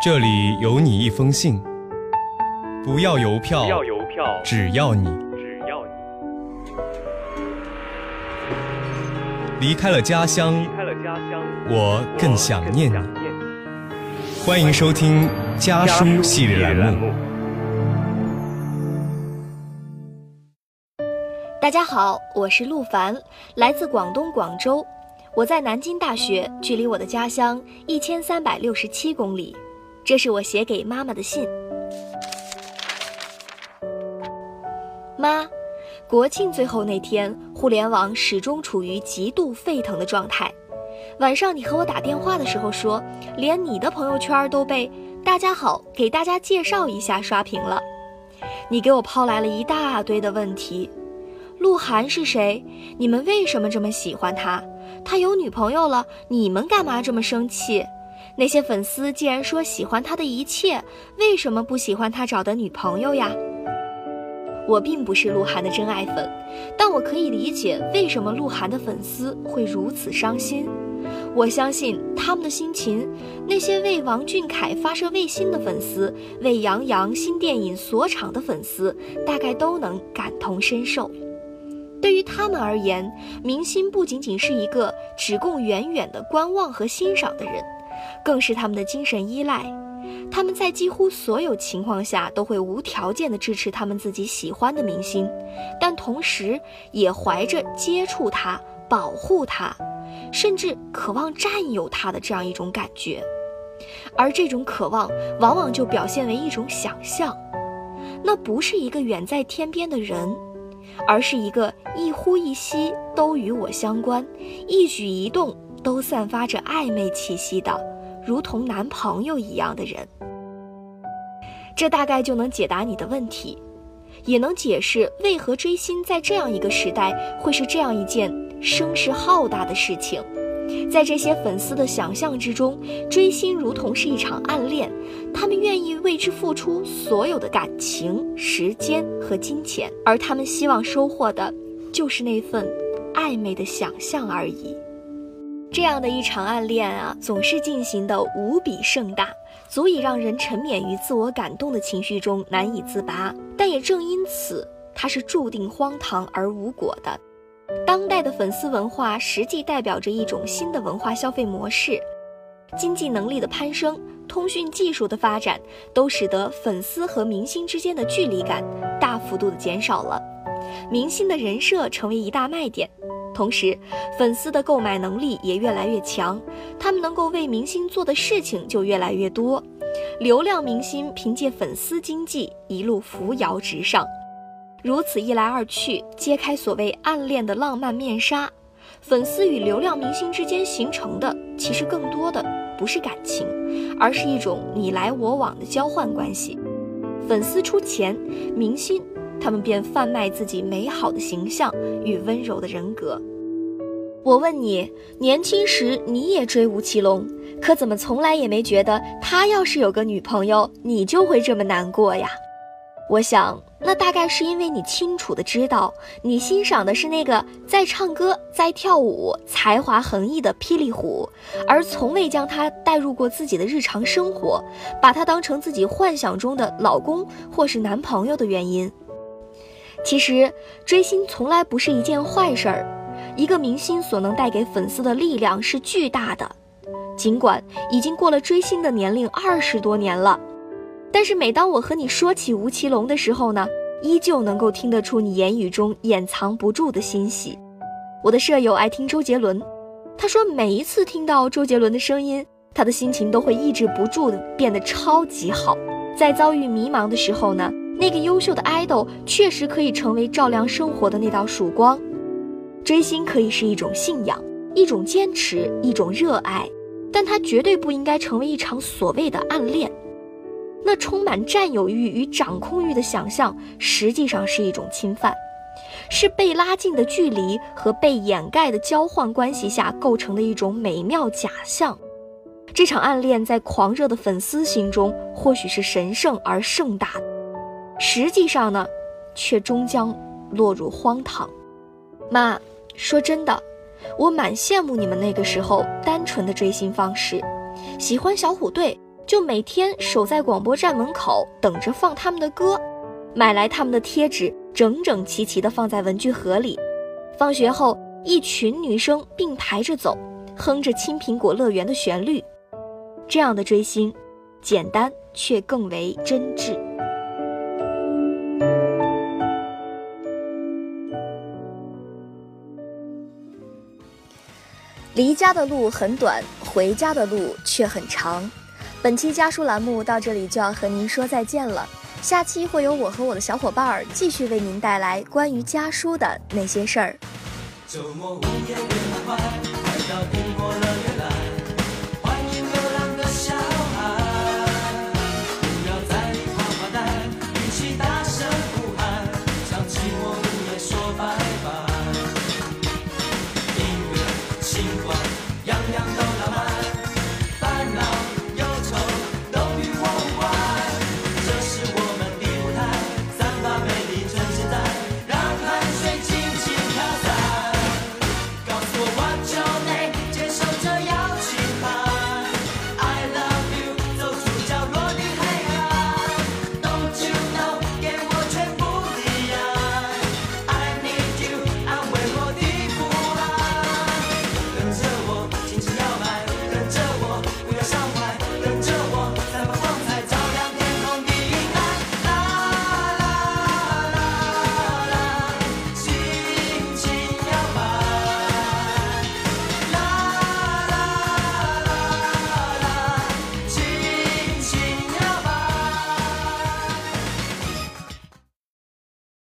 这里有你一封信，不要邮票，不要邮票，只要你只要你离开了家乡离，开了家乡，我更想念你。我更想念你。欢迎收听家书系列栏目。大家好，我是陆凡，来自广东广州。我在南京大学，距离我的家乡一千三百六十七公里。这是我写给妈妈的信。妈，国庆最后那天，互联网始终处于极度沸腾的状态。晚上你和我打电话的时候说，连你的朋友圈都被“大家好，给大家介绍一下”刷屏了。你给我抛来了一大堆的问题。鹿晗是谁？你们为什么这么喜欢他？他有女朋友了，你们干嘛这么生气？那些粉丝既然说喜欢他的一切，为什么不喜欢他找的女朋友呀？我并不是鹿晗的真爱粉，但我可以理解为什么鹿晗的粉丝会如此伤心。我相信他们的心情，那些为王俊凯发射卫星的粉丝，为杨洋新电影锁场的粉丝，大概都能感同身受。对于他们而言，明星不仅仅是一个只供远远的观望和欣赏的人，更是他们的精神依赖。他们在几乎所有情况下都会无条件地支持他们自己喜欢的明星，但同时也怀着接触他、保护他，甚至渴望占有他的这样一种感觉。而这种渴望，往往就表现为一种想象，那不是一个远在天边的人。而是一个一呼一吸都与我相关，一举一动都散发着暧昧气息的，如同男朋友一样的人。这大概就能解答你的问题，也能解释为何追星在这样一个时代会是这样一件声势浩大的事情。在这些粉丝的想象之中，追星如同是一场暗恋，他们愿意为之付出所有的感情、时间和金钱，而他们希望收获的，就是那份暧昧的想象而已。这样的一场暗恋啊，总是进行的无比盛大，足以让人沉湎于自我感动的情绪中难以自拔。但也正因此，它是注定荒唐而无果的。当代的粉丝文化实际代表着一种新的文化消费模式，经济能力的攀升、通讯技术的发展，都使得粉丝和明星之间的距离感大幅度的减少了。明星的人设成为一大卖点，同时粉丝的购买能力也越来越强，他们能够为明星做的事情就越来越多。流量明星凭借粉丝经济一路扶摇直上。如此一来二去，揭开所谓暗恋的浪漫面纱，粉丝与流量明星之间形成的，其实更多的不是感情，而是一种你来我往的交换关系。粉丝出钱，明星他们便贩卖自己美好的形象与温柔的人格。我问你，年轻时你也追吴奇隆，可怎么从来也没觉得他要是有个女朋友，你就会这么难过呀？我想，那大概是因为你清楚的知道，你欣赏的是那个在唱歌、在跳舞、才华横溢的霹雳虎，而从未将他带入过自己的日常生活，把他当成自己幻想中的老公或是男朋友的原因。其实，追星从来不是一件坏事儿，一个明星所能带给粉丝的力量是巨大的。尽管已经过了追星的年龄二十多年了。但是每当我和你说起吴奇隆的时候呢，依旧能够听得出你言语中掩藏不住的欣喜。我的舍友爱听周杰伦，他说每一次听到周杰伦的声音，他的心情都会抑制不住的变得超级好。在遭遇迷茫的时候呢，那个优秀的爱豆确实可以成为照亮生活的那道曙光。追星可以是一种信仰，一种坚持，一种热爱，但它绝对不应该成为一场所谓的暗恋。那充满占有欲与掌控欲的想象，实际上是一种侵犯，是被拉近的距离和被掩盖的交换关系下构成的一种美妙假象。这场暗恋在狂热的粉丝心中或许是神圣而盛大的，实际上呢，却终将落入荒唐。妈，说真的，我蛮羡慕你们那个时候单纯的追星方式，喜欢小虎队。就每天守在广播站门口等着放他们的歌，买来他们的贴纸，整整齐齐地放在文具盒里。放学后，一群女生并排着走，哼着《青苹果乐园》的旋律。这样的追星，简单却更为真挚。离家的路很短，回家的路却很长。本期家书栏目到这里就要和您说再见了，下期会有我和我的小伙伴儿继续为您带来关于家书的那些事儿。周末午夜